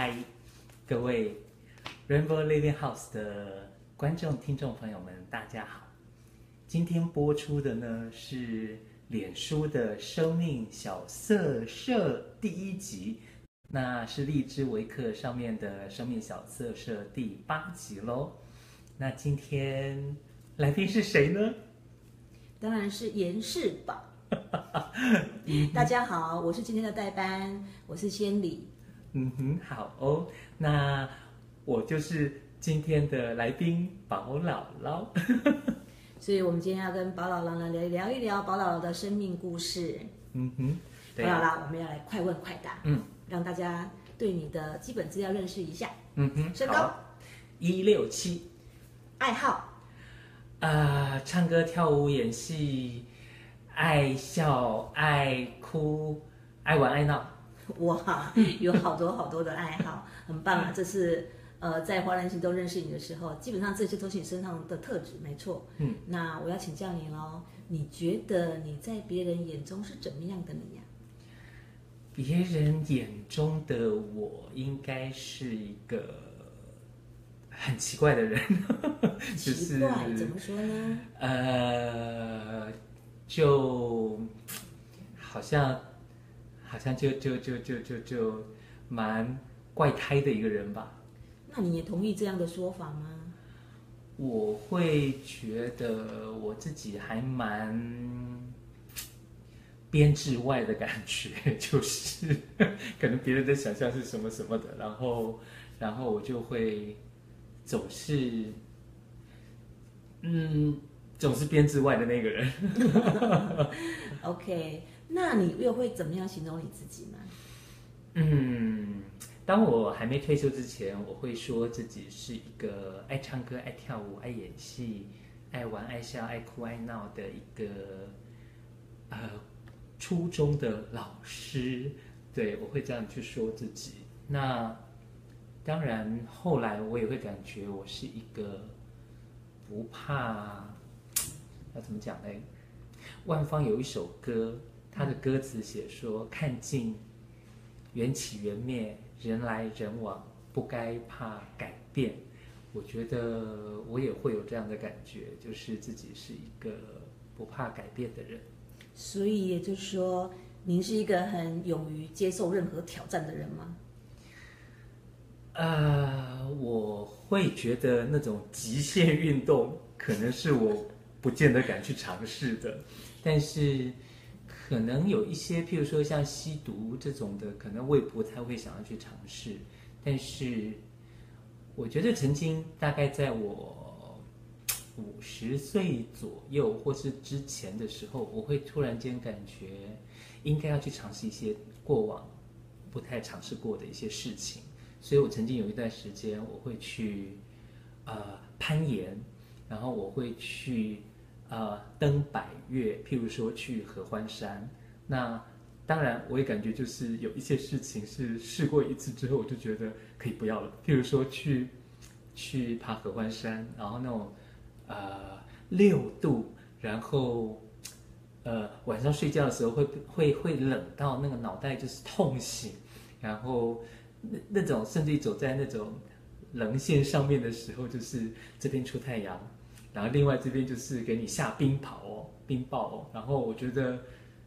嗨，各位 Rainbow Living House 的观众、听众朋友们，大家好。今天播出的呢是脸书的生命小色社第一集，那是荔枝维克上面的生命小色社第八集喽。那今天来宾是谁呢？当然是严世宝。大家好，我是今天的代班，我是仙里。嗯哼，好哦。那我就是今天的来宾宝姥姥。所以我们今天要跟宝姥姥来聊一聊宝姥姥的生命故事。嗯哼，宝姥姥，我们要来快问快答。嗯，让大家对你的基本资料认识一下。嗯哼，身高一六七，爱好啊、呃，唱歌、跳舞、演戏。爱笑、爱哭、爱玩、爱闹，哇，有好多好多的爱好，很棒啊！这是呃，在华人群都认识你的时候，基本上这些都是你身上的特质，没错。嗯，那我要请教你喽，你觉得你在别人眼中是怎么样的你呀、啊？别人眼中的我应该是一个很奇怪的人，奇怪、就是、怎么说呢？呃。就好像，好像就就就就就就蛮怪胎的一个人吧。那你也同意这样的说法吗？我会觉得我自己还蛮编制外的感觉，就是 可能别人的想象是什么什么的，然后然后我就会总是嗯。总是编制外的那个人。OK，那你又会怎么样形容你自己呢？嗯，当我还没退休之前，我会说自己是一个爱唱歌、爱跳舞、爱演戏、爱玩、爱笑、爱哭、爱闹的一个呃初中的老师。对，我会这样去说自己。那当然，后来我也会感觉我是一个不怕。要怎么讲呢？万芳有一首歌，他的歌词写说：“看尽缘起缘灭，人来人往，不该怕改变。”我觉得我也会有这样的感觉，就是自己是一个不怕改变的人。所以也就是说，您是一个很勇于接受任何挑战的人吗？呃，我会觉得那种极限运动可能是我。不见得敢去尝试的，但是可能有一些，譬如说像吸毒这种的，可能我也不太会想要去尝试。但是我觉得曾经大概在我五十岁左右或是之前的时候，我会突然间感觉应该要去尝试一些过往不太尝试过的一些事情。所以我曾经有一段时间，我会去呃攀岩。然后我会去，呃，登百岳，譬如说去合欢山。那当然，我也感觉就是有一些事情是试过一次之后，我就觉得可以不要了。譬如说去，去爬合欢山，然后那种，呃，六度，然后，呃，晚上睡觉的时候会会会冷到那个脑袋就是痛醒，然后那那种甚至于走在那种棱线上面的时候，就是这边出太阳。然后另外这边就是给你下冰雹哦，冰雹哦。然后我觉得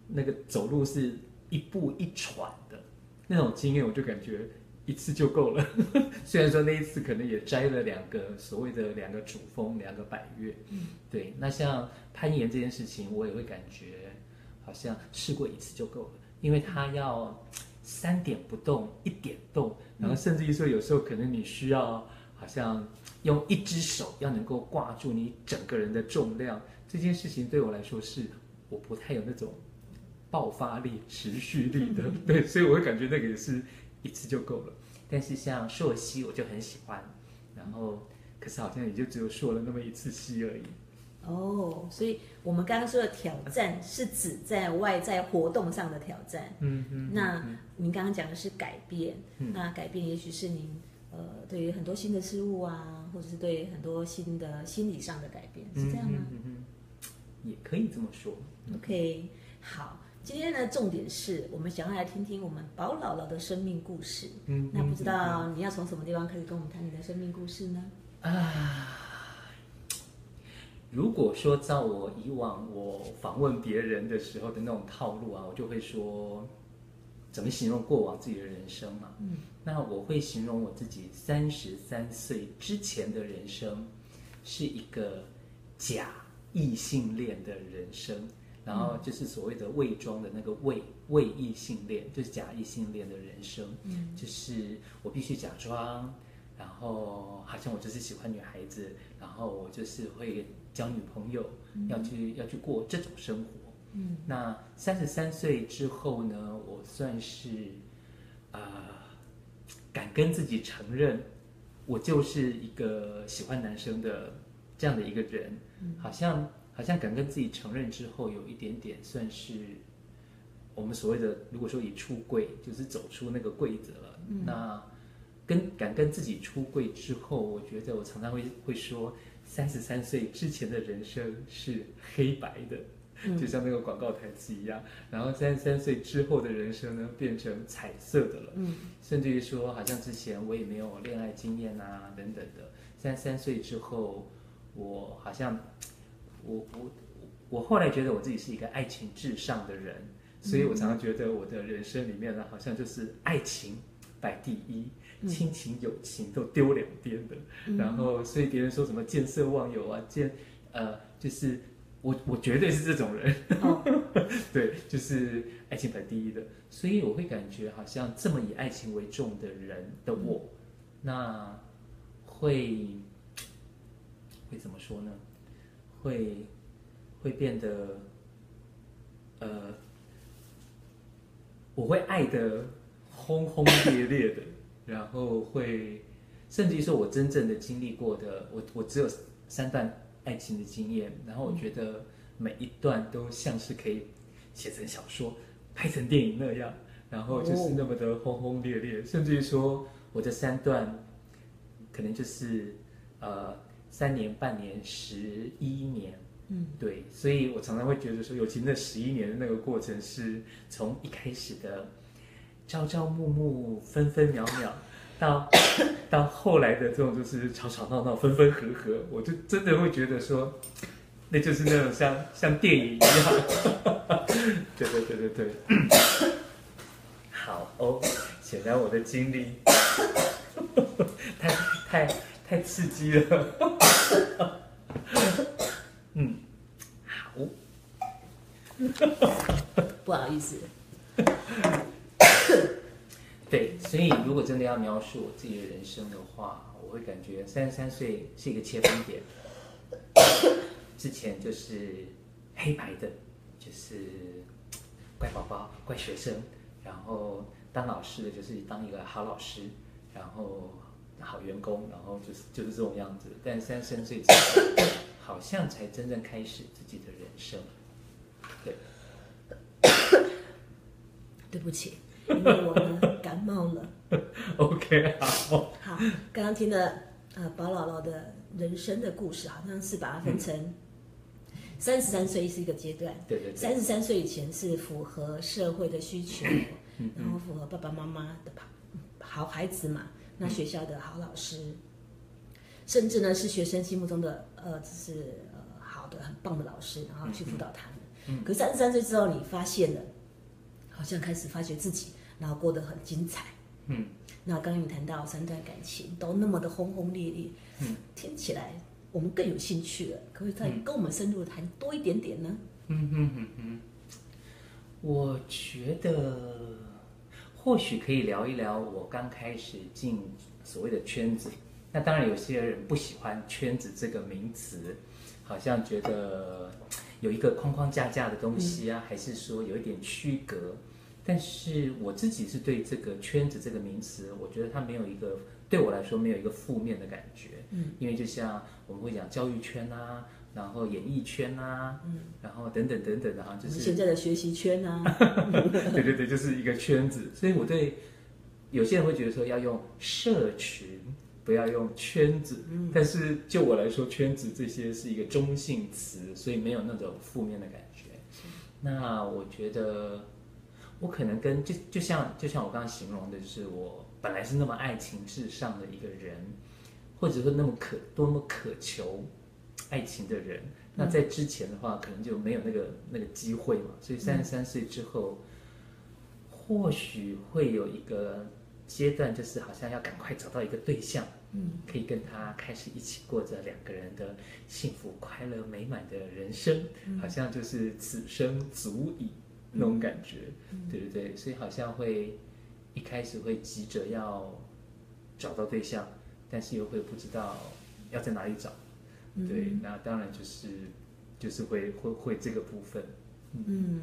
那个走路是一步一喘的那种经验，我就感觉一次就够了。虽然说那一次可能也摘了两个所谓的两个主峰，两个百岳。嗯，对。那像攀岩这件事情，我也会感觉好像试过一次就够了，因为它要三点不动，一点动，然后甚至于说有时候可能你需要好像。用一只手要能够挂住你整个人的重量，这件事情对我来说是我不太有那种爆发力、持续力的，对，所以我会感觉那个也是一次就够了。但是像溯溪我就很喜欢，然后可是好像也就只有溯了那么一次溪而已。哦，所以我们刚刚说的挑战是指在外在活动上的挑战。嗯嗯。那您刚刚讲的是改变，嗯、那改变也许是您。呃，对于很多新的事物啊，或者是对很多新的心理上的改变，是这样吗？嗯嗯嗯，也可以这么说。OK，好，今天的重点是我们想要来听听我们宝姥姥的生命故事。嗯，那不知道你要从什么地方开始跟我们谈你的生命故事呢？啊，如果说照我以往我访问别人的时候的那种套路啊，我就会说，怎么形容过往自己的人生嘛？嗯，那我会形容我自己三十三岁之前的人生是一个假异性恋的人生。然后就是所谓的伪装的那个伪伪异性恋，就是假异性恋的人生，嗯，就是我必须假装，然后好像我就是喜欢女孩子，然后我就是会交女朋友，嗯、要去要去过这种生活，嗯，那三十三岁之后呢，我算是啊、呃，敢跟自己承认，我就是一个喜欢男生的这样的一个人，嗯、好像。好像敢跟自己承认之后，有一点点算是我们所谓的，如果说以出柜，就是走出那个柜子了。嗯、那跟敢跟自己出柜之后，我觉得我常常会会说，三十三岁之前的人生是黑白的，嗯、就像那个广告台词一样。然后三十三岁之后的人生呢，变成彩色的了。嗯，甚至于说，好像之前我也没有恋爱经验啊，等等的。三十三岁之后，我好像。我我我后来觉得我自己是一个爱情至上的人，所以我常常觉得我的人生里面呢，好像就是爱情摆第一，亲情友情都丢两边的。然后，所以别人说什么见色忘友啊，见呃，就是我我绝对是这种人，对，就是爱情排第一的。所以我会感觉好像这么以爱情为重的人的我，那会会怎么说呢？会会变得，呃，我会爱的轰轰烈烈的，然后会，甚至于说我真正的经历过的，我我只有三段爱情的经验，然后我觉得每一段都像是可以写成小说、拍成电影那样，然后就是那么的轰轰烈烈，甚至于说我这三段可能就是呃。三年、半年、十一年，嗯，对，所以我常常会觉得说，尤其那十一年的那个过程，是从一开始的朝朝暮暮、分分秒秒，到到后来的这种就是吵吵闹闹、分分合合，我就真的会觉得说，那就是那种像像电影一样。对对对对对，好哦，显然我的经历太太。太刺激了，嗯，好，不好意思，对，所以如果真的要描述我自己的人生的话，我会感觉三十三岁是一个切分点，之前就是黑白的，就是乖宝宝、乖学生，然后当老师的就是当一个好老师，然后。好员工，然后就是就是这种样子。但三十三岁之后，好像才真正开始自己的人生。对，对不起，因为我呢感冒了。OK，好。好，刚刚听了呃宝姥姥的人生的故事，好像是把它分成三十三岁是一个阶段，对对对，三十三岁以前是符合社会的需求，然后符合爸爸妈妈的好孩子嘛。那学校的好老师，甚至呢是学生心目中的呃，就是呃好的很棒的老师，然后去辅导他们。嗯，可三十三岁之后，你发现了，好像开始发觉自己，然后过得很精彩。嗯，那刚刚你谈到三段感情都那么的轰轰烈烈，嗯，听起来我们更有兴趣了，可不可以再跟我们深入的谈多一点点呢？嗯嗯嗯嗯，我觉得。或许可以聊一聊我刚开始进所谓的圈子。那当然，有些人不喜欢“圈子”这个名词，好像觉得有一个框框架架的东西啊，还是说有一点区隔。但是我自己是对这个“圈子”这个名词，我觉得它没有一个对我来说没有一个负面的感觉。嗯，因为就像我们会讲教育圈啊。然后演艺圈啊，嗯，然后等等等等的哈，就是现在的学习圈啊，对对对，就是一个圈子。所以我对有些人会觉得说要用社群，不要用圈子。嗯，但是就我来说，圈子这些是一个中性词，所以没有那种负面的感觉。那我觉得，我可能跟就就像就像我刚刚形容的，就是我本来是那么爱情至上的一个人，或者说那么渴多么渴求爱情的人。那在之前的话，可能就没有那个那个机会嘛。所以三十三岁之后，或许会有一个阶段，就是好像要赶快找到一个对象，嗯，可以跟他开始一起过着两个人的幸福、快乐、美满的人生，好像就是此生足矣那种感觉，对对对？所以好像会一开始会急着要找到对象，但是又会不知道要在哪里找。对，那当然就是，就是会会会这个部分。嗯，嗯，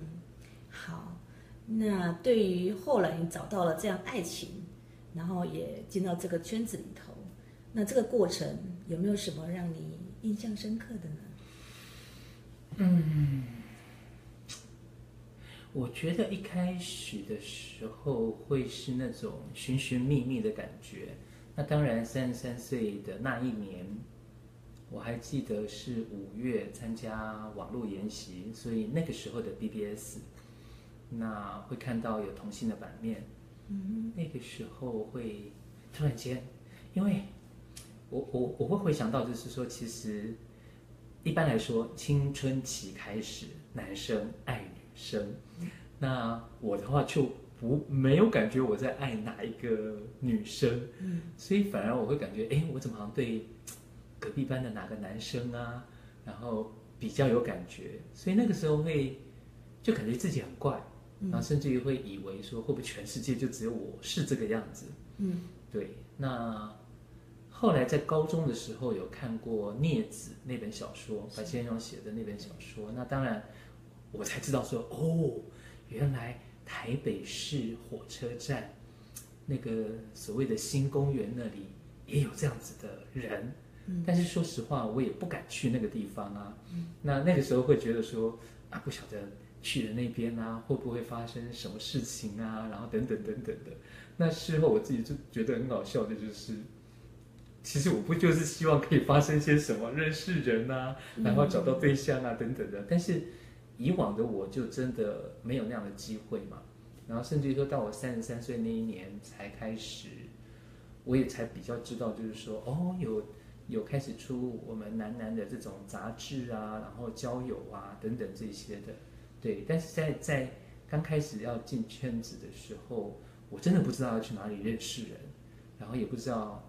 好。那对于后来你找到了这样爱情，然后也进到这个圈子里头，那这个过程有没有什么让你印象深刻的呢？嗯，我觉得一开始的时候会是那种寻寻觅觅的感觉。那当然，三十三岁的那一年。我还记得是五月参加网络研习，所以那个时候的 BBS，那会看到有同性的版面，嗯，那个时候会突然间，因为我我我会回想到，就是说，其实一般来说，青春期开始，男生爱女生，那我的话就不没有感觉我在爱哪一个女生，嗯，所以反而我会感觉，哎，我怎么好像对。隔壁班的哪个男生啊，然后比较有感觉，所以那个时候会就感觉自己很怪，然后甚至于会以为说，会不会全世界就只有我是这个样子？嗯，对。那后来在高中的时候有看过《孽子》那本小说，白先勇写的那本小说，那当然我才知道说，哦，原来台北市火车站那个所谓的新公园那里也有这样子的人。但是说实话，我也不敢去那个地方啊。那那个时候会觉得说啊，不晓得去了那边啊，会不会发生什么事情啊？然后等等等等的。那事后我自己就觉得很搞笑的，就是其实我不就是希望可以发生些什么，认识人啊，然后找到对象啊等等的。但是以往的我就真的没有那样的机会嘛。然后甚至于说到我三十三岁那一年才开始，我也才比较知道，就是说哦有。有开始出我们男男的这种杂志啊，然后交友啊等等这些的，对。但是在在刚开始要进圈子的时候，我真的不知道要去哪里认识人，然后也不知道，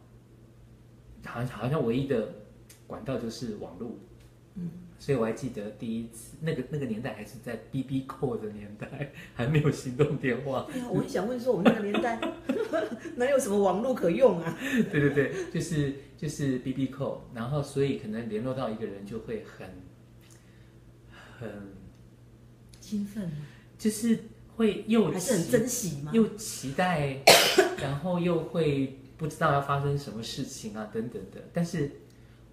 好像好像唯一的管道就是网络，嗯。所以我还记得第一次那个那个年代还是在 BB Call 的年代，还没有行动电话。哎呀，我很想问说，我们那个年代 哪有什么网络可用啊？对对对，就是就是 BB Call，然后所以可能联络到一个人就会很很兴奋，就是会又还是很珍惜吗？又期待，然后又会不知道要发生什么事情啊等等的。但是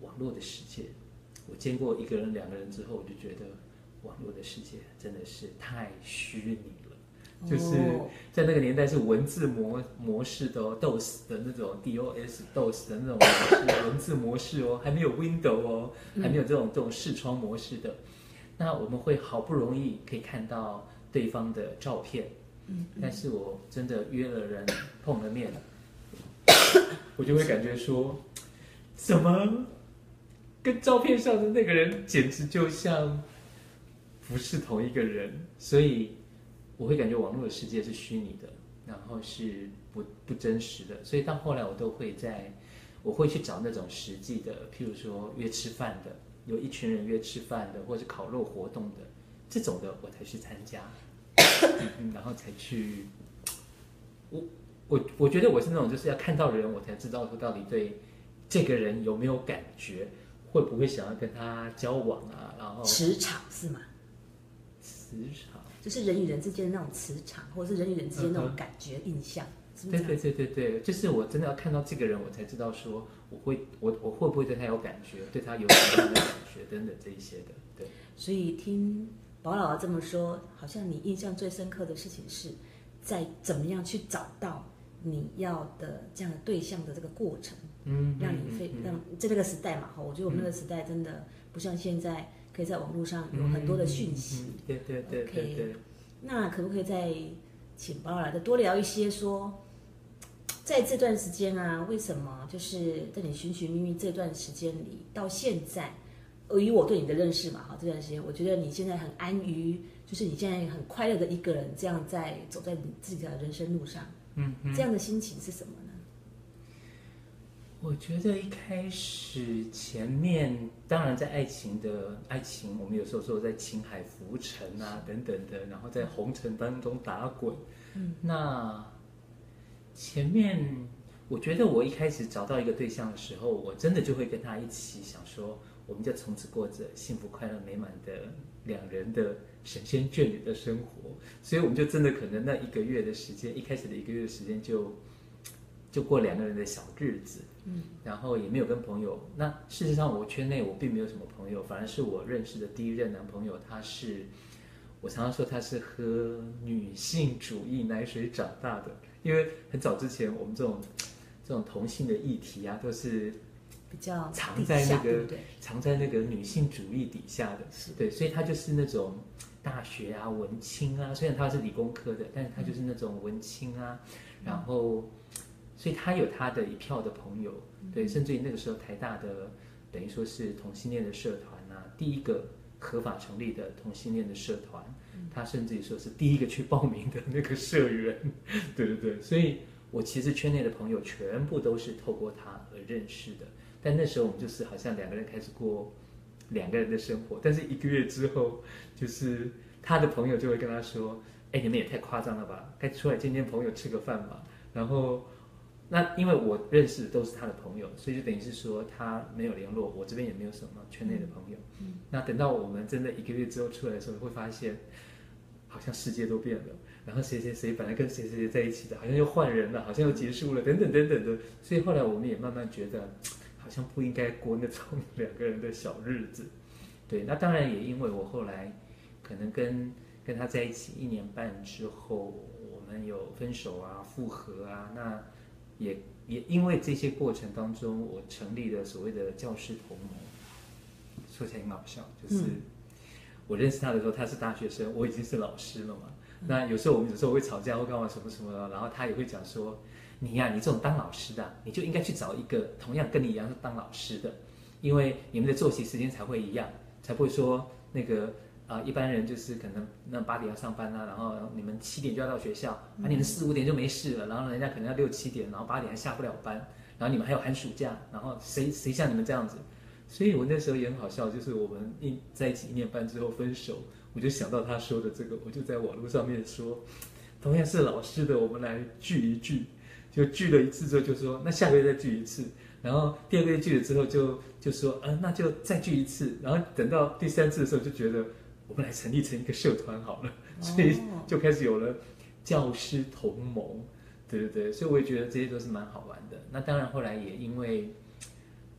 网络的世界。我见过一个人、两个人之后，我就觉得网络的世界真的是太虚拟了。Oh. 就是在那个年代是文字模模式的哦，DOS 的那种 DOS DOS 的那种模式，文字模式哦，还没有 Window 哦，还没有这种这种视窗模式的。那我们会好不容易可以看到对方的照片，但是我真的约了人碰了面，我就会感觉说，怎么？跟照片上的那个人简直就像不是同一个人，所以我会感觉网络的世界是虚拟的，然后是不不真实的。所以到后来，我都会在，我会去找那种实际的，譬如说约吃饭的，有一群人约吃饭的，或者烤肉活动的这种的，我才去参加，然后才去。我我我觉得我是那种就是要看到人，我才知道说到底对这个人有没有感觉。会不会想要跟他交往啊？然后磁场是吗？磁场就是人与人之间的那种磁场，或者是人与人之间那种感觉、印象。是不是对对对对对，就是我真的要看到这个人，我才知道说我会我我会不会对他有感觉，对他有什么样的感觉等等这一些的。对，所以听宝姥姥这么说，好像你印象最深刻的事情是在怎么样去找到你要的这样的对象的这个过程。嗯，让你非让在那个时代嘛，哈，我觉得我们那个时代真的不像现在，可以在网络上有很多的讯息。对对对对对。那可不可以再请包来的多聊一些说？在这段时间啊，为什么就是在你寻寻觅觅这段时间里，到现在，以我对你的认识嘛，哈，这段时间，我觉得你现在很安于，就是你现在很快乐的一个人，这样在走在你自己的人生路上，嗯，嗯，这样的心情是什么呢？我觉得一开始前面，当然在爱情的爱情，我们有时候说在情海浮沉啊等等的，然后在红尘当中打滚，嗯，那。前面，我觉得我一开始找到一个对象的时候，我真的就会跟他一起想说，我们就从此过着幸福、快乐、美满的两人的神仙眷侣的生活。所以我们就真的可能那一个月的时间，一开始的一个月的时间就就过两个人的小日子，嗯，然后也没有跟朋友。那事实上，我圈内我并没有什么朋友，反而是我认识的第一任男朋友，他是我常常说他是喝女性主义奶水长大的。因为很早之前，我们这种这种同性的议题啊，都是比较藏在那个藏在那个女性主义底下的，是对，所以他就是那种大学啊文青啊，虽然他是理工科的，但是他就是那种文青啊，然后，所以他有他的一票的朋友，对，甚至于那个时候台大的等于说是同性恋的社团啊，第一个合法成立的同性恋的社团。他甚至于说是第一个去报名的那个社员，对对对，所以我其实圈内的朋友全部都是透过他而认识的。但那时候我们就是好像两个人开始过两个人的生活，但是一个月之后，就是他的朋友就会跟他说：“哎，你们也太夸张了吧，该出来见见朋友吃个饭吧。”然后那因为我认识的都是他的朋友，所以就等于是说他没有联络，我这边也没有什么圈内的朋友。嗯，那等到我们真的一个月之后出来的时候，会发现。好像世界都变了，然后谁谁谁本来跟谁谁谁在一起的，好像又换人了，好像又结束了，等等等等的。所以后来我们也慢慢觉得，好像不应该过那种两个人的小日子。对，那当然也因为我后来可能跟跟他在一起一年半之后，我们有分手啊、复合啊，那也也因为这些过程当中，我成立了所谓的教师同盟。说起来很搞笑，就是。嗯我认识他的时候，他是大学生，我已经是老师了嘛。那有时候我们有时候会吵架或干嘛什么什么的，然后他也会讲说：“你呀、啊，你这种当老师的，你就应该去找一个同样跟你一样是当老师的，因为你们的作息时间才会一样，才不会说那个啊、呃，一般人就是可能那八点要上班啊，然后你们七点就要到学校，啊，你们四五点就没事了，然后人家可能要六七点，然后八点还下不了班，然后你们还有寒暑假，然后谁谁像你们这样子？”所以我那时候也很好笑，就是我们一在一起一年半之后分手，我就想到他说的这个，我就在网络上面说，同样是老师的，我们来聚一聚，就聚了一次之后就说，那下个月再聚一次，然后第二个月聚了之后就就说，嗯，那就再聚一次，然后等到第三次的时候就觉得，我们来成立成一个社团好了，所以就开始有了教师同盟，对对对，所以我也觉得这些都是蛮好玩的。那当然后来也因为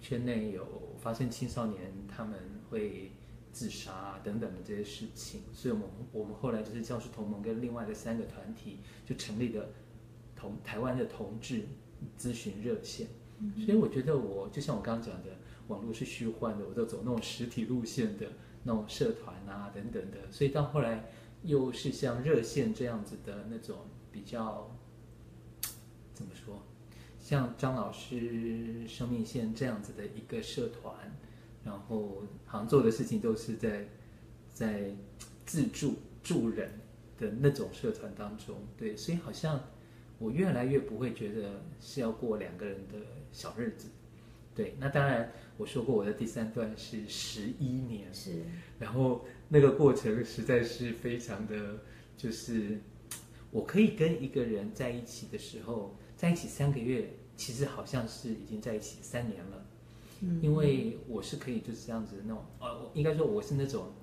圈内有。发生青少年他们会自杀啊等等的这些事情，所以我们我们后来就是教师同盟跟另外的三个团体就成立了同台湾的同志咨询热线。所以我觉得我就像我刚刚讲的，网络是虚幻的，我都走那种实体路线的那种社团啊等等的。所以到后来又是像热线这样子的那种比较怎么说？像张老师生命线这样子的一个社团，然后好像做的事情都是在在自助助人的那种社团当中，对，所以好像我越来越不会觉得是要过两个人的小日子，对。那当然我说过我的第三段是十一年，是，然后那个过程实在是非常的，就是我可以跟一个人在一起的时候。在一起三个月，其实好像是已经在一起三年了，嗯，因为我是可以就是这样子那种，呃，应该说我是那种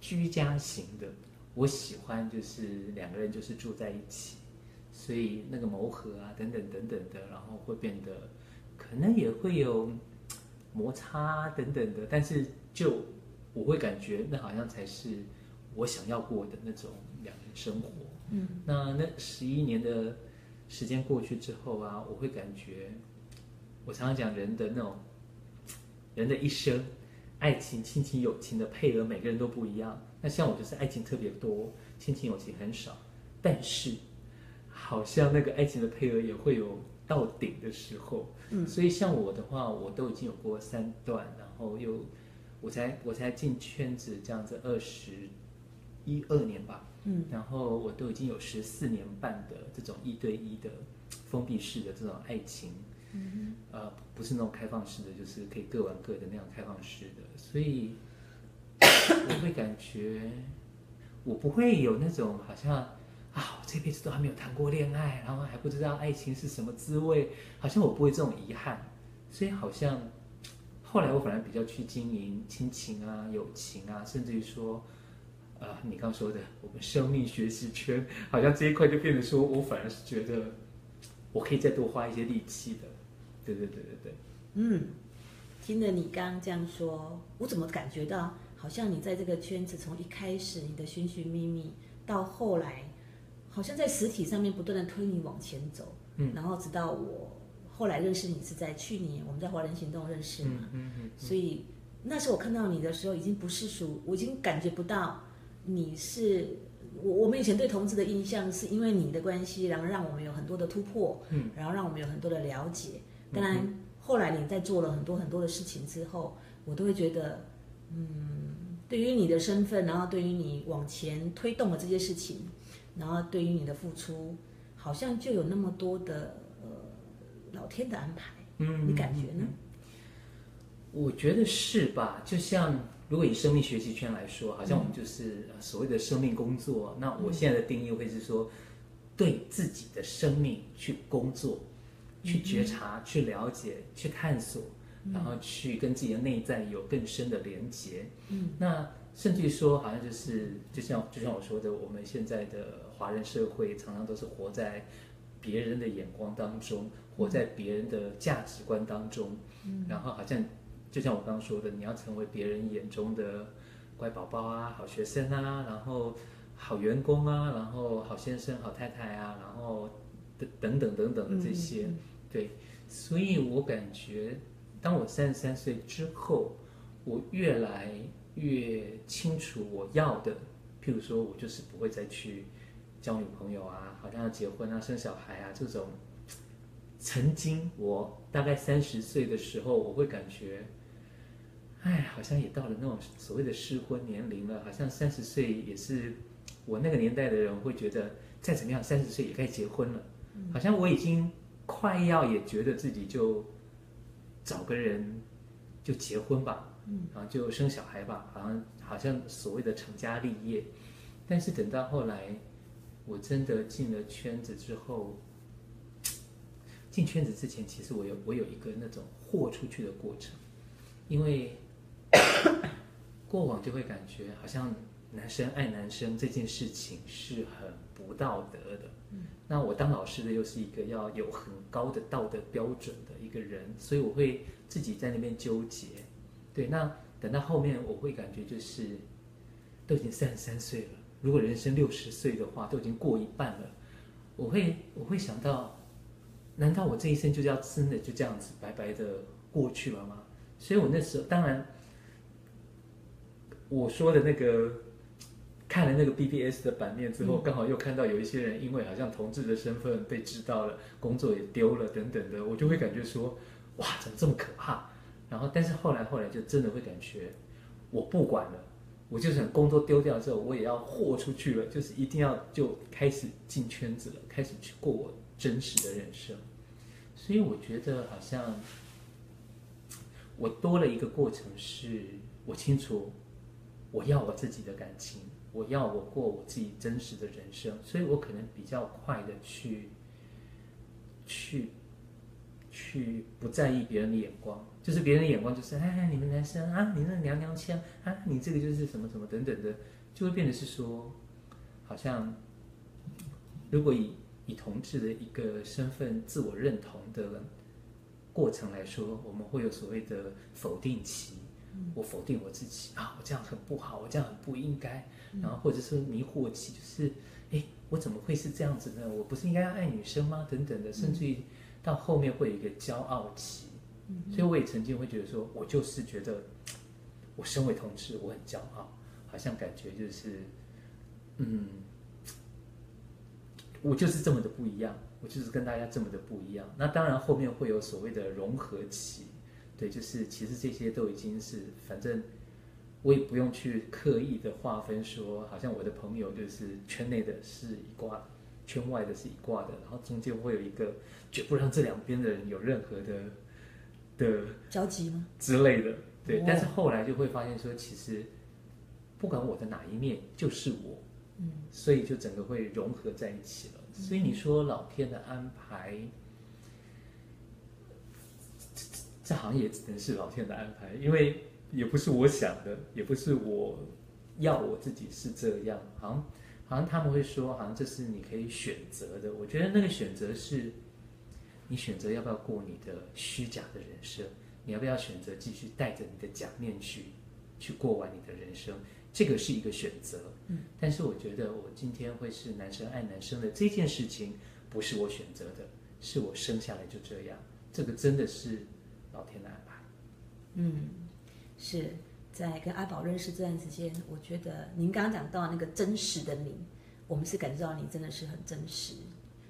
居家型的，我喜欢就是两个人就是住在一起，所以那个磨合啊等等等等的，然后会变得可能也会有摩擦等等的，但是就我会感觉那好像才是我想要过的那种两人生活，嗯，那那十一年的。时间过去之后啊，我会感觉，我常常讲人的那种，人的一生，爱情、亲情、友情的配额每个人都不一样。那像我就是爱情特别多，亲情、友情很少。但是好像那个爱情的配额也会有到顶的时候。嗯，所以像我的话，我都已经有过三段，然后又我才我才进圈子这样子二十一二年吧。嗯，然后我都已经有十四年半的这种一对一的封闭式的这种爱情。嗯，呃，不是那种开放式的，就是可以各玩各的那样开放式的，所以我会感觉我不会有那种好像啊，我这辈子都还没有谈过恋爱，然后还不知道爱情是什么滋味，好像我不会这种遗憾，所以好像后来我反而比较去经营亲情啊、友情啊，甚至于说，呃，你刚说的我们生命学习圈，好像这一块就变得说我反而是觉得我可以再多花一些力气的。对对对对对，嗯，听了你刚刚这样说，我怎么感觉到好像你在这个圈子从一开始你的寻寻觅觅，到后来，好像在实体上面不断的推你往前走，嗯，然后直到我后来认识你是在去年我们在华人行动认识嘛，嗯所以那时候我看到你的时候已经不是属，我已经感觉不到你是我我们以前对同志的印象是因为你的关系，然后让我们有很多的突破，嗯，然后让我们有很多的了解。当然，后来你在做了很多很多的事情之后，我都会觉得，嗯，对于你的身份，然后对于你往前推动的这些事情，然后对于你的付出，好像就有那么多的呃老天的安排。嗯，你感觉呢？我觉得是吧？就像如果以生命学习圈来说，好像我们就是所谓的生命工作。那我现在的定义会是说，对自己的生命去工作。去觉察、去了解、去探索，然后去跟自己的内在有更深的连接。嗯，那甚至于说，好像就是就像就像我说的，我们现在的华人社会常常都是活在别人的眼光当中，活在别人的价值观当中。嗯，然后好像就像我刚刚说的，你要成为别人眼中的乖宝宝啊、好学生啊，然后好员工啊，然后好先生、好太太啊，然后等等等等的这些。嗯对，所以我感觉，当我三十三岁之后，我越来越清楚我要的。譬如说，我就是不会再去交女朋友啊，好像要结婚啊、生小孩啊这种。曾经我大概三十岁的时候，我会感觉，哎，好像也到了那种所谓的适婚年龄了。好像三十岁也是我那个年代的人会觉得，再怎么样，三十岁也该结婚了。好像我已经。快要也觉得自己就找个人就结婚吧，然后就生小孩吧，好像好像所谓的成家立业。但是等到后来，我真的进了圈子之后，进圈子之前，其实我有我有一个那种豁出去的过程，因为过往就会感觉好像男生爱男生这件事情是很不道德的。那我当老师的又是一个要有很高的道德标准的一个人，所以我会自己在那边纠结。对，那等到后面我会感觉就是，都已经三十三岁了，如果人生六十岁的话，都已经过一半了。我会我会想到，难道我这一生就要真的就这样子白白的过去了吗？所以我那时候当然，我说的那个。看了那个 BBS 的版面之后，刚好又看到有一些人因为好像同志的身份被知道了，工作也丢了等等的，我就会感觉说，哇，怎么这么可怕？然后，但是后来后来就真的会感觉，我不管了，我就想工作丢掉之后，我也要豁出去了，就是一定要就开始进圈子了，开始去过我真实的人生。所以我觉得好像我多了一个过程，是我清楚我要我自己的感情。我要我过我自己真实的人生，所以我可能比较快的去，去，去不在意别人的眼光，就是别人的眼光就是哎，你们男生啊，你那娘娘腔啊，你这个就是什么什么等等的，就会变得是说，好像，如果以以同志的一个身份自我认同的过程来说，我们会有所谓的否定期。我否定我自己啊，我这样很不好，我这样很不应该，然后或者是迷惑期，就是，哎，我怎么会是这样子呢？我不是应该要爱女生吗？等等的，甚至于到后面会有一个骄傲期，所以我也曾经会觉得说，我就是觉得我身为同志，我很骄傲，好像感觉就是，嗯，我就是这么的不一样，我就是跟大家这么的不一样。那当然后面会有所谓的融合期，对，就是其实这些都已经是，反正我也不用去刻意的划分说，好像我的朋友就是圈内的是一挂，圈外的是一挂的，然后中间会有一个，绝不让这两边的人有任何的的交集吗？之类的。对，但是后来就会发现说，其实不管我的哪一面，就是我，嗯，所以就整个会融合在一起了。所以你说老天的安排，这这好像也只能是老天的安排，因为也不是我想的，也不是我要我自己是这样。好像好像他们会说，好像这是你可以选择的。我觉得那个选择是，你选择要不要过你的虚假的人生。你要不要选择继续带着你的假面具去过完你的人生？这个是一个选择。嗯，但是我觉得我今天会是男生爱男生的这件事情，不是我选择的，是我生下来就这样。这个真的是老天的安排。嗯，是在跟阿宝认识这段时间，我觉得您刚刚讲到那个真实的你，我们是感受到你真的是很真实。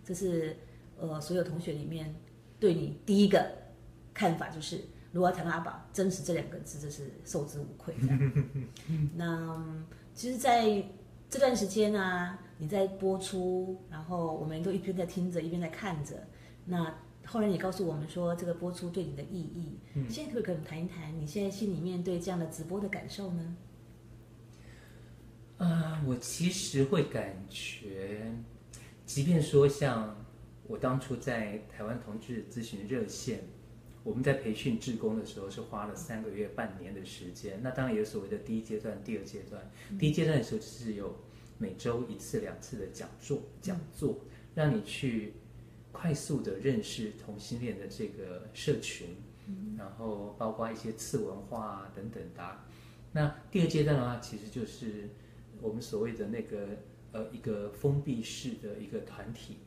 这是呃，所有同学里面对你第一个看法就是。如果要谈阿宝，真实这两个字，这是受之无愧。那其实，在这段时间啊，你在播出，然后我们都一边在听着，一边在看着。那后来你告诉我们说，这个播出对你的意义。嗯，现在可不可以跟我们谈一谈你现在心里面对这样的直播的感受呢？啊、呃，我其实会感觉，即便说像我当初在台湾同志咨询热线。我们在培训志工的时候是花了三个月、半年的时间。那当然也有所谓的第一阶段、第二阶段。第一阶段的时候就是有每周一次、两次的讲座，讲座让你去快速的认识同性恋的这个社群，然后包括一些次文化啊等等的。那第二阶段的话，其实就是我们所谓的那个呃一个封闭式的一个团体。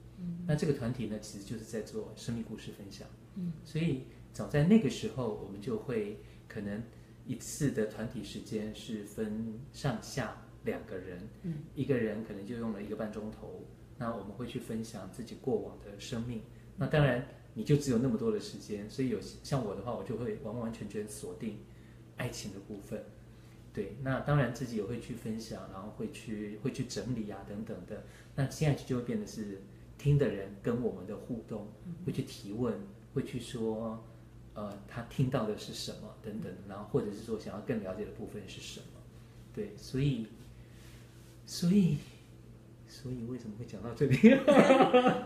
那这个团体呢，其实就是在做生命故事分享。嗯所以。早在那个时候，我们就会可能一次的团体时间是分上下两个人，嗯，一个人可能就用了一个半钟头。那我们会去分享自己过往的生命。那当然，你就只有那么多的时间，所以有像我的话，我就会完完全全锁定爱情的部分。对，那当然自己也会去分享，然后会去会去整理啊等等的。那接下去就会变得是听的人跟我们的互动，会去提问，会去说。呃，他听到的是什么等等，然后或者是说想要更了解的部分是什么？对，所以，所以，所以为什么会讲到这里？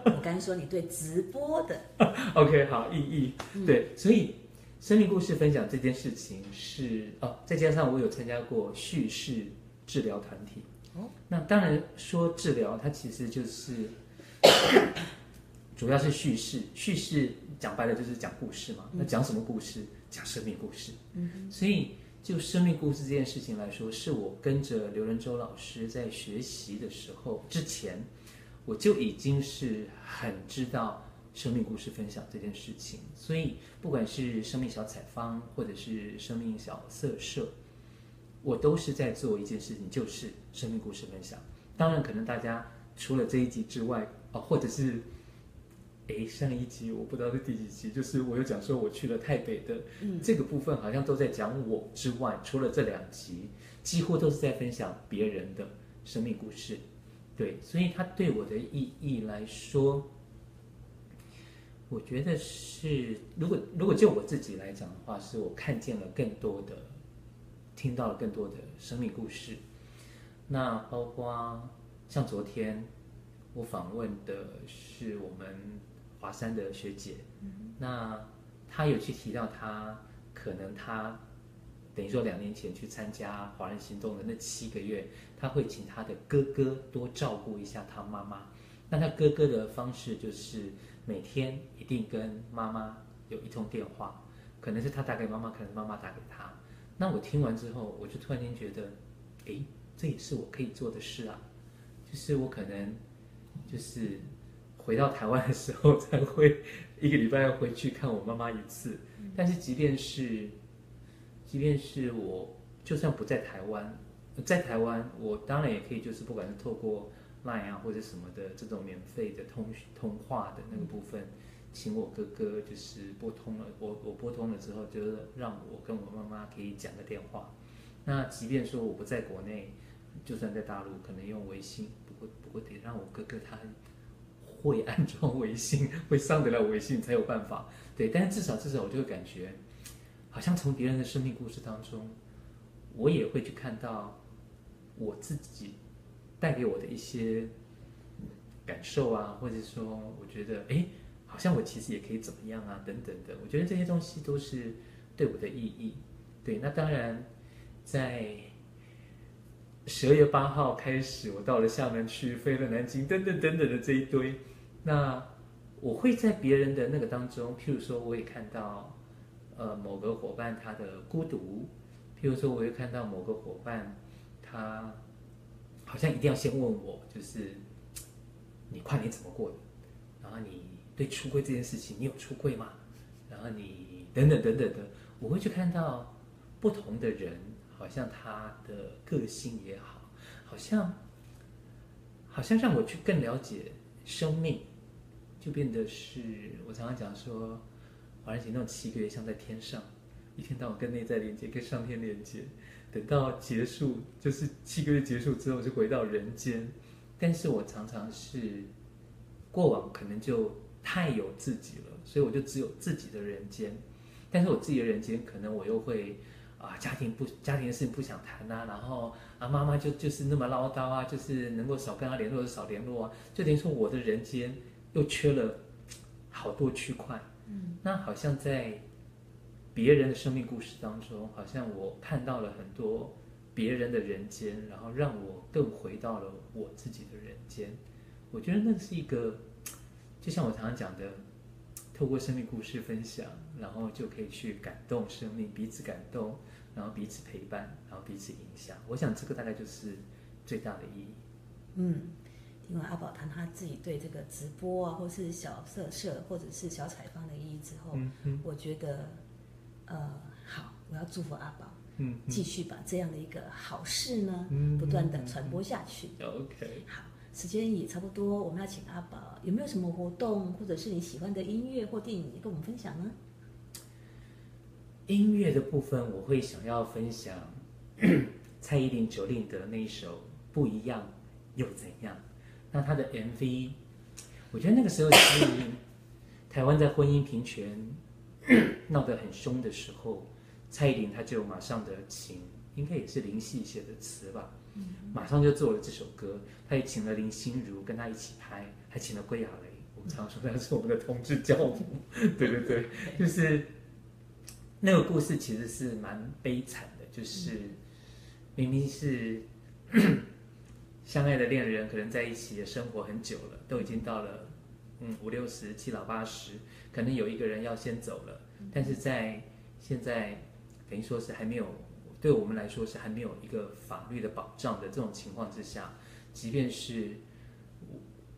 我刚才说你对直播的，OK，好，意义，对，所以生命故事分享这件事情是哦，再加上我有参加过叙事治疗团体，哦，那当然说治疗，它其实就是。主要是叙事，叙事讲白了就是讲故事嘛。那讲什么故事？讲生命故事。嗯，所以就生命故事这件事情来说，是我跟着刘仁洲老师在学习的时候之前，我就已经是很知道生命故事分享这件事情。所以不管是生命小采方，或者是生命小色社，我都是在做一件事情，就是生命故事分享。当然，可能大家除了这一集之外，哦，或者是。诶，上一集我不知道是第几集，就是我有讲说我去了台北的，嗯，这个部分好像都在讲我之外，除了这两集，几乎都是在分享别人的生命故事，对，所以它对我的意义来说，我觉得是，如果如果就我自己来讲的话，是我看见了更多的，听到了更多的生命故事，那包括像昨天我访问的是我们。华山的学姐，那她有去提到，她可能她等于说两年前去参加华人行动的那七个月，她会请她的哥哥多照顾一下她妈妈。那她哥哥的方式就是每天一定跟妈妈有一通电话，可能是她打给妈妈，可能妈妈打给她。那我听完之后，我就突然间觉得，诶，这也是我可以做的事啊，就是我可能就是。回到台湾的时候，才会一个礼拜要回去看我妈妈一次。但是，即便是，即便是我就算不在台湾，在台湾我当然也可以，就是不管是透过 Line 啊或者什么的这种免费的通通话的那个部分，请我哥哥就是拨通了，我我拨通了之后，就是让我跟我妈妈可以讲个电话。那即便说我不在国内，就算在大陆，可能用微信，不过不过得让我哥哥他会安装微信，会上得了微信才有办法。对，但是至少至少我就会感觉，好像从别人的生命故事当中，我也会去看到我自己带给我的一些感受啊，或者说我觉得，哎，好像我其实也可以怎么样啊，等等的。我觉得这些东西都是对我的意义。对，那当然在。十二月八号开始，我到了厦门去，飞了南京，等等等等的这一堆。那我会在别人的那个当中，譬如说，我也看到，呃，某个伙伴他的孤独；譬如说，我会看到某个伙伴，他好像一定要先问我，就是你跨年怎么过的？然后你对出柜这件事情，你有出柜吗？然后你等等等等的，我会去看到不同的人。好像他的个性也好，好像，好像让我去更了解生命，就变得是我常常讲说，华人行动七个月像在天上，一天到晚跟内在连接，跟上天连接，等到结束就是七个月结束之后就回到人间，但是我常常是过往可能就太有自己了，所以我就只有自己的人间，但是我自己的人间可能我又会。啊，家庭不家庭的事情不想谈呐、啊，然后啊，妈妈就就是那么唠叨啊，就是能够少跟他联络就少联络啊，就等于说我的人间又缺了好多区块。嗯，那好像在别人的生命故事当中，好像我看到了很多别人的人间，然后让我更回到了我自己的人间。我觉得那是一个，就像我常常讲的。透过生命故事分享，然后就可以去感动生命，彼此感动，然后彼此陪伴，然后彼此影响。我想这个大概就是最大的意义。嗯，听完阿宝谈他自己对这个直播啊，或是小色社，或者是小采访的意义之后，嗯嗯，我觉得，呃，好，我要祝福阿宝，嗯，嗯，继续把这样的一个好事呢，嗯，不断的传播下去。OK，好。时间也差不多，我们要请阿宝，有没有什么活动，或者是你喜欢的音乐或电影，跟我们分享呢？音乐的部分，我会想要分享 蔡依林 Jolin 的那一首《不一样又怎样》。那他的 MV，我觉得那个时候是台湾在婚姻平权 闹得很凶的时候，蔡依林她就马上的请，应该也是林夕写的词吧。马上就做了这首歌，他也请了林心如跟他一起拍，还请了归亚蕾。我们常说他是我们的同志教母，对对对，就是那个故事其实是蛮悲惨的，就是明明是 相爱的恋人，可能在一起也生活很久了，都已经到了嗯五六十、七老八十，可能有一个人要先走了，但是在现在等于说是还没有。对我们来说是还没有一个法律的保障的这种情况之下，即便是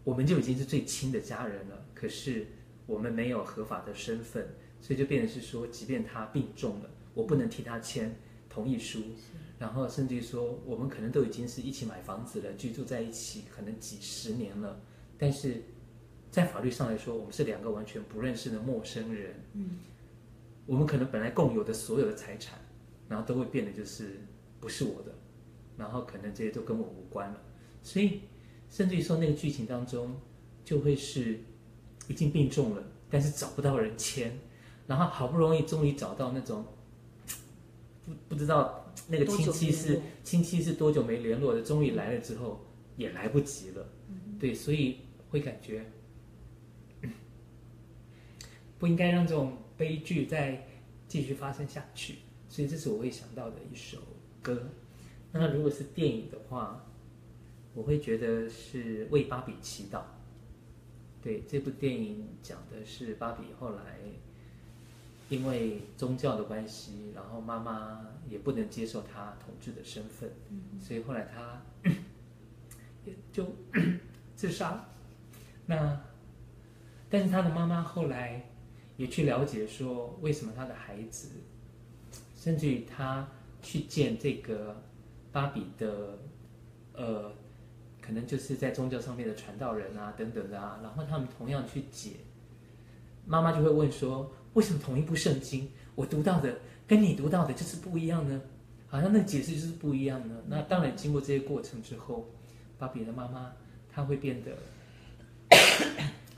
我们就已经是最亲的家人了，可是我们没有合法的身份，所以就变成是说，即便他病重了，我不能替他签同意书，然后甚至于说，我们可能都已经是一起买房子了，居住在一起可能几十年了，但是在法律上来说，我们是两个完全不认识的陌生人，嗯，我们可能本来共有的所有的财产。然后都会变得就是不是我的，然后可能这些都跟我无关了，所以甚至于说那个剧情当中就会是已经病重了，但是找不到人签，然后好不容易终于找到那种不不知道那个亲戚是亲戚是多久没联络的，终于来了之后也来不及了，对，所以会感觉不应该让这种悲剧再继续发生下去。所以这是我会想到的一首歌。那如果是电影的话，我会觉得是《为芭比祈祷》。对，这部电影讲的是芭比后来因为宗教的关系，然后妈妈也不能接受她同志的身份，所以后来她也就 自杀。那但是她的妈妈后来也去了解说，为什么她的孩子。甚至于他去见这个芭比的，呃，可能就是在宗教上面的传道人啊，等等的啊，然后他们同样去解，妈妈就会问说，为什么同一部圣经，我读到的跟你读到的就是不一样呢？好像那解释就是不一样呢。那当然，经过这些过程之后，芭比的妈妈她会变得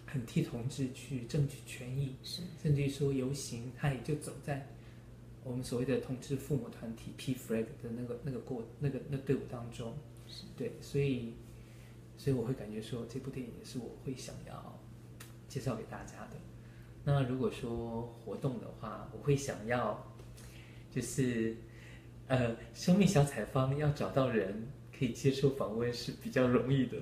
很替同志去争取权益，是甚至于说游行，他也就走在。我们所谓的同志父母团体 P-FLAG 的那个那个过那个那队伍当中，对，所以所以我会感觉说这部电影也是我会想要介绍给大家的。那如果说活动的话，我会想要就是呃，生命小采访要找到人可以接受访问是比较容易的。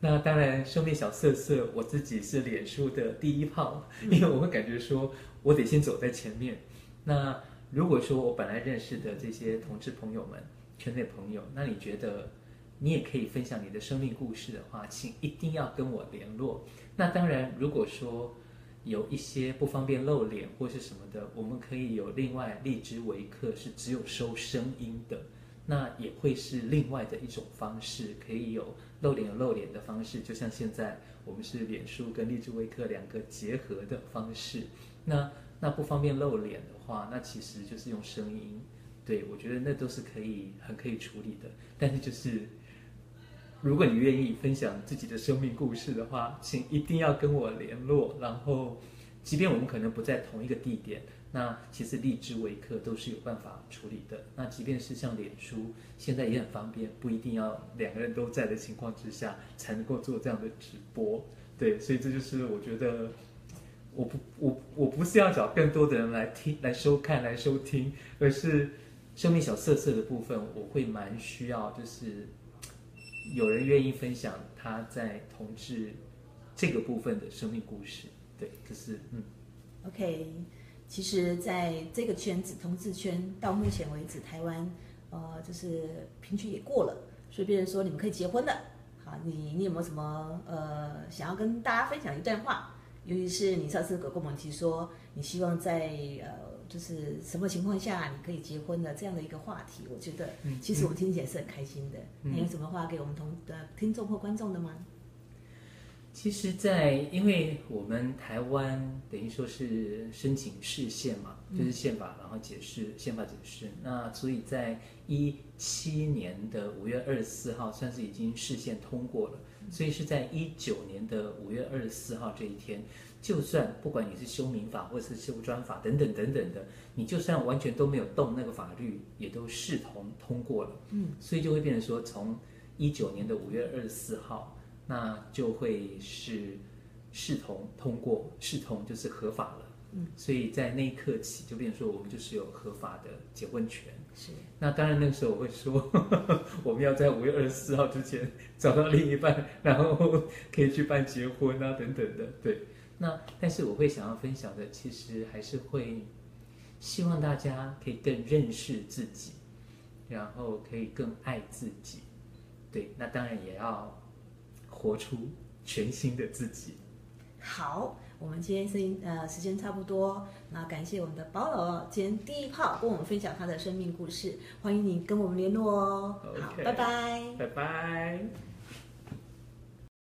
那当然，生命小色色我自己是脸书的第一炮，因为我会感觉说我得先走在前面。那如果说我本来认识的这些同志朋友们、圈内朋友，那你觉得你也可以分享你的生命故事的话，请一定要跟我联络。那当然，如果说有一些不方便露脸或是什么的，我们可以有另外荔枝微课是只有收声音的，那也会是另外的一种方式，可以有露脸露脸的方式，就像现在我们是脸书跟荔枝微课两个结合的方式。那那不方便露脸的话，那其实就是用声音。对，我觉得那都是可以很可以处理的。但是就是，如果你愿意分享自己的生命故事的话，请一定要跟我联络。然后，即便我们可能不在同一个地点，那其实荔枝维客都是有办法处理的。那即便是像脸书，现在也很方便，不一定要两个人都在的情况之下才能够做这样的直播。对，所以这就是我觉得。我不，我我不是要找更多的人来听、来收看、来收听，而是生命小色色的部分，我会蛮需要，就是有人愿意分享他在同志这个部分的生命故事。对，就是嗯。OK，其实在这个圈子，同志圈到目前为止，台湾呃，就是平权也过了，所以别人说你们可以结婚了。好，你你有没有什么呃想要跟大家分享一段话？尤其是你上次跟我们提说，你希望在呃，就是什么情况下你可以结婚的这样的一个话题，我觉得其实我听起来是很开心的。你有什么话给我们同的听众或观众的吗？其实，在因为我们台湾等于说是申请释宪嘛，就是宪法，然后解释宪法解释，那所以在一七年的五月二十四号算是已经释宪通过了。所以是在一九年的五月二十四号这一天，就算不管你是修民法或者是修专法等等等等的，你就算完全都没有动那个法律，也都视同通过了。嗯，所以就会变成说，从一九年的五月二十四号，那就会是视同通过，视同就是合法了。嗯，所以在那一刻起，就变成说我们就是有合法的结婚权。是，那当然那个时候我会说，我们要在五月二十四号之前找到另一半，然后可以去办结婚啊等等的。对，那但是我会想要分享的，其实还是会希望大家可以更认识自己，然后可以更爱自己。对，那当然也要活出全新的自己。好。我们今天声音呃时间差不多，那感谢我们的保罗今天第一炮跟我们分享他的生命故事，欢迎你跟我们联络哦。好，拜拜，拜拜。